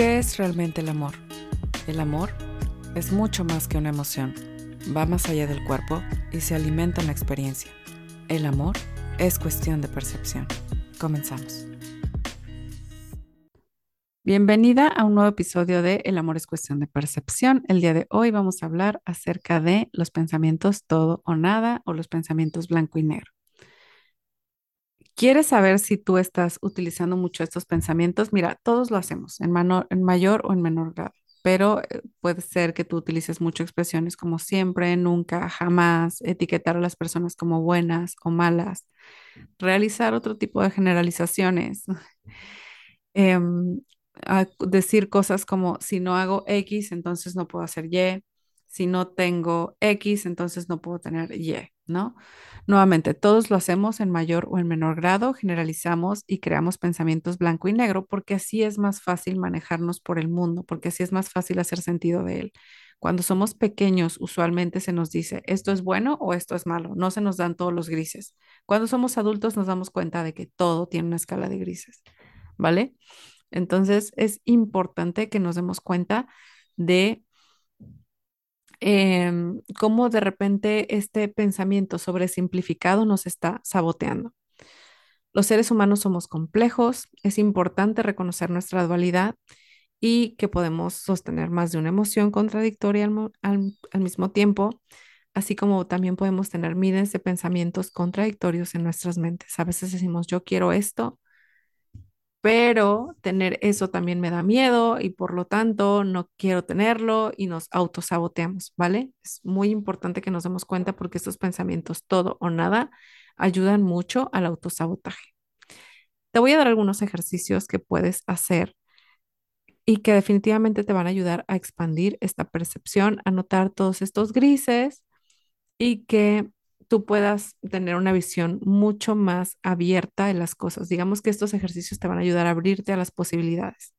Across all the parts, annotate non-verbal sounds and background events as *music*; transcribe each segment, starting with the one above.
¿Qué es realmente el amor? El amor es mucho más que una emoción, va más allá del cuerpo y se alimenta en la experiencia. El amor es cuestión de percepción. Comenzamos. Bienvenida a un nuevo episodio de El amor es cuestión de percepción. El día de hoy vamos a hablar acerca de los pensamientos todo o nada o los pensamientos blanco y negro. ¿Quieres saber si tú estás utilizando mucho estos pensamientos? Mira, todos lo hacemos en, mayor o en menor grado, pero eh, puede ser que tú utilices mucho expresiones como siempre, nunca, jamás, etiquetar a las personas como buenas o malas, realizar otro tipo de generalizaciones, *laughs* em, decir cosas como si no hago X, entonces no puedo hacer Y, si no tengo X, entonces no puedo tener Y, ¿no? Nuevamente, todos lo hacemos en mayor o en menor grado, generalizamos y creamos pensamientos blanco y negro porque así es más fácil manejarnos por el mundo, porque así es más fácil hacer sentido de él. Cuando somos pequeños, usualmente se nos dice, esto es bueno o esto es malo, no se nos dan todos los grises. Cuando somos adultos nos damos cuenta de que todo tiene una escala de grises, ¿vale? Entonces es importante que nos demos cuenta de Em, cómo de repente este pensamiento sobresimplificado nos está saboteando. Los seres humanos somos complejos, es importante reconocer nuestra dualidad y que podemos sostener más de una emoción contradictoria al mismo tiempo, así como también podemos tener miles de pensamientos contradictorios en nuestras mentes. A veces decimos, yo quiero esto, pero tener eso también me da miedo y por lo tanto no quiero tenerlo y nos autosaboteamos, ¿vale? Es muy importante que nos demos cuenta porque estos pensamientos todo o nada ayudan mucho al autosabotaje. Te voy a dar algunos ejercicios que puedes hacer y que definitivamente te van a ayudar a expandir esta percepción, a notar todos estos grises y que tú puedas tener una visión mucho más abierta de las cosas. Digamos que estos ejercicios te van a ayudar a abrirte a las posibilidades.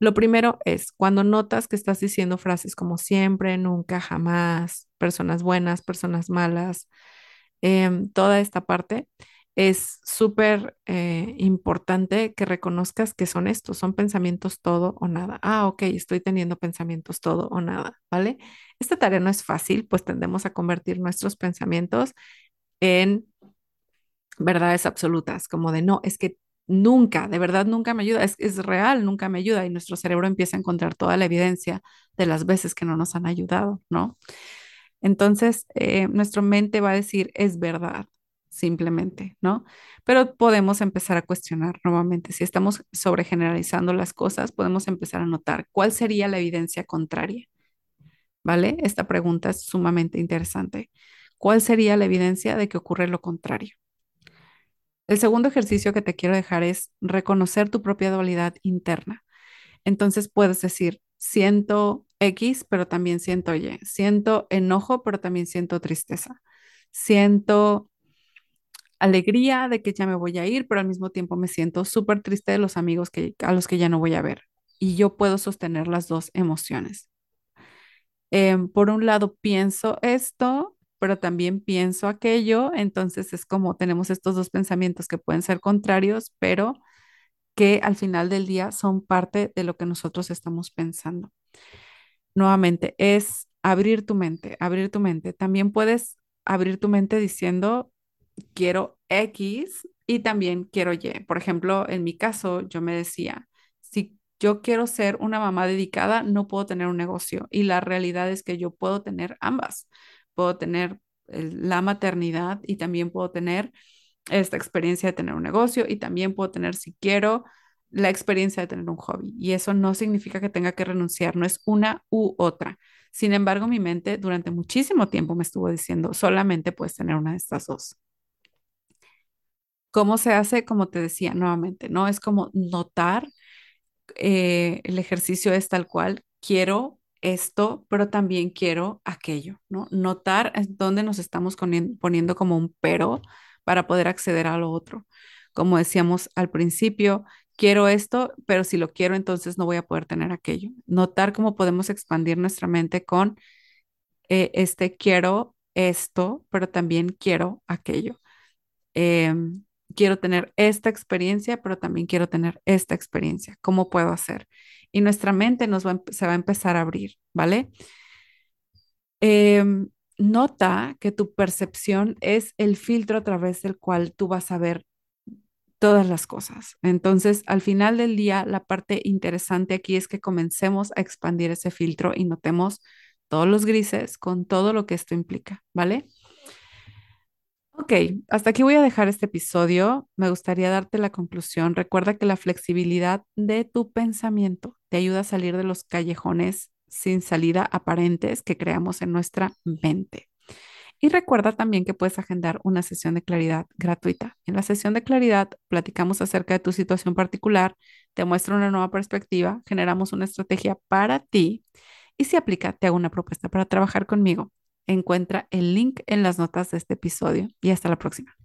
Lo primero es cuando notas que estás diciendo frases como siempre, nunca, jamás, personas buenas, personas malas, em, toda esta parte, es súper eh, importante que reconozcas que son estos, son pensamientos todo o nada. Ah, ok, estoy teniendo pensamientos todo o nada, ¿vale? Esta tarea no es fácil, pues tendemos a convertir nuestros pensamientos en verdades absolutas, como de no, es que nunca, de verdad nunca me ayuda, es, es real, nunca me ayuda y nuestro cerebro empieza a encontrar toda la evidencia de las veces que no nos han ayudado, ¿no? Entonces, eh, nuestra mente va a decir, es verdad, simplemente, ¿no? Pero podemos empezar a cuestionar nuevamente. Si estamos sobregeneralizando las cosas, podemos empezar a notar cuál sería la evidencia contraria, ¿vale? Esta pregunta es sumamente interesante. ¿Cuál sería la evidencia de que ocurre lo contrario? El segundo ejercicio que te quiero dejar es reconocer tu propia dualidad interna. Entonces puedes decir, siento X, pero también siento Y. Siento enojo, pero también siento tristeza. Siento alegría de que ya me voy a ir, pero al mismo tiempo me siento súper triste de los amigos que, a los que ya no voy a ver. Y yo puedo sostener las dos emociones. Em, por un lado, pienso esto, pero también pienso aquello. Entonces es como tenemos estos dos pensamientos que pueden ser contrarios, pero que al final del día son parte de lo que nosotros estamos pensando. Nuevamente, es abrir tu mente, abrir tu mente. También puedes abrir tu mente diciendo, quiero X y también quiero Y. Por ejemplo, en mi caso, yo me decía, si yo quiero ser una mamá dedicada, no puedo tener un negocio. Y la realidad es que yo puedo tener ambas. Puedo tener la maternidad y también puedo tener esta experiencia de tener un negocio y también puedo tener, si quiero, la experiencia de tener un hobby. Y eso no significa que tenga que renunciar, no es una u otra. Sin embargo, mi mente durante muchísimo tiempo me estuvo diciendo, solamente puedes tener una de estas dos. ¿Cómo se hace? Como te decía nuevamente, ¿no? Es como notar, eh, el ejercicio es tal cual, quiero esto, pero también quiero aquello, ¿no? Notar dónde nos estamos poniendo como un pero para poder acceder a lo otro. Como decíamos al principio, quiero esto, pero si lo quiero, entonces no voy a poder tener aquello. Notar cómo podemos expandir nuestra mente con eh, este quiero esto, pero también quiero aquello. Em, quiero tener esta experiencia, pero también quiero tener esta experiencia. ¿Cómo puedo hacer? Y nuestra mente nos va, se va a empezar a abrir, ¿vale? Em, nota que tu percepción es el filtro a través del cual tú vas a ver todas las cosas. Entonces, al final del día, la parte interesante aquí es que comencemos a expandir ese filtro y notemos todos los grises con todo lo que esto implica, ¿vale? Ok, hasta aquí voy a dejar este episodio. Me gustaría darte la conclusión. Recuerda que la flexibilidad de tu pensamiento te ayuda a salir de los callejones sin salida aparentes que creamos en nuestra mente. Y recuerda también que puedes agendar una sesión de claridad gratuita. En la sesión de claridad platicamos acerca de tu situación particular, te muestro una nueva perspectiva, generamos una estrategia para ti y si aplica, te hago una propuesta para trabajar conmigo. Encuentra el link en las notas de este episodio y hasta la próxima.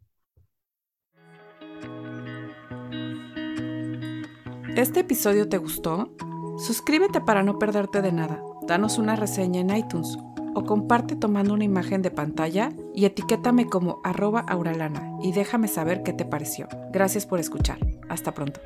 ¿Este episodio te gustó? Suscríbete para no perderte de nada. Danos una reseña en iTunes o comparte tomando una imagen de pantalla y etiquétame como arroba auralana y déjame saber qué te pareció. Gracias por escuchar. Hasta pronto.